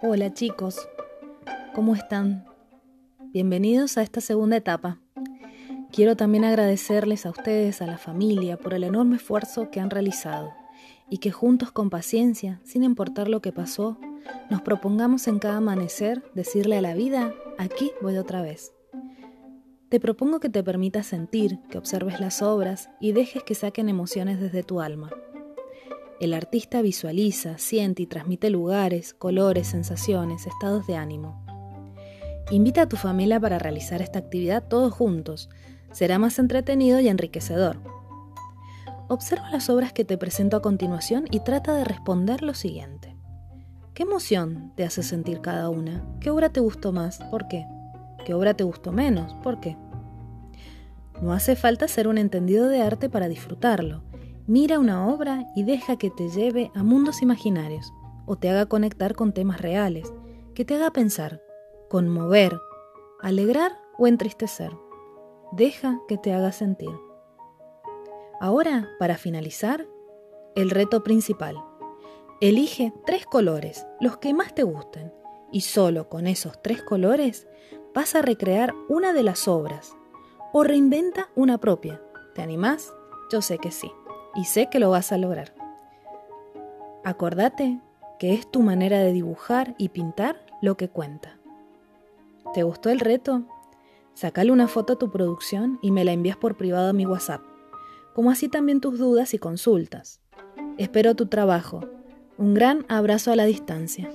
Hola chicos, ¿cómo están? Bienvenidos a esta segunda etapa. Quiero también agradecerles a ustedes, a la familia, por el enorme esfuerzo que han realizado y que juntos con paciencia, sin importar lo que pasó, nos propongamos en cada amanecer decirle a la vida, aquí voy otra vez. Te propongo que te permitas sentir, que observes las obras y dejes que saquen emociones desde tu alma. El artista visualiza, siente y transmite lugares, colores, sensaciones, estados de ánimo. Invita a tu familia para realizar esta actividad todos juntos. Será más entretenido y enriquecedor. Observa las obras que te presento a continuación y trata de responder lo siguiente. ¿Qué emoción te hace sentir cada una? ¿Qué obra te gustó más? ¿Por qué? ¿Qué obra te gustó menos? ¿Por qué? No hace falta ser un entendido de arte para disfrutarlo. Mira una obra y deja que te lleve a mundos imaginarios o te haga conectar con temas reales, que te haga pensar, conmover, alegrar o entristecer. Deja que te haga sentir. Ahora, para finalizar, el reto principal. Elige tres colores, los que más te gusten, y solo con esos tres colores vas a recrear una de las obras o reinventa una propia. ¿Te animás? Yo sé que sí y sé que lo vas a lograr. Acordate que es tu manera de dibujar y pintar lo que cuenta. ¿Te gustó el reto? Sacale una foto a tu producción y me la envías por privado a mi WhatsApp, como así también tus dudas y consultas. Espero tu trabajo. Un gran abrazo a la distancia.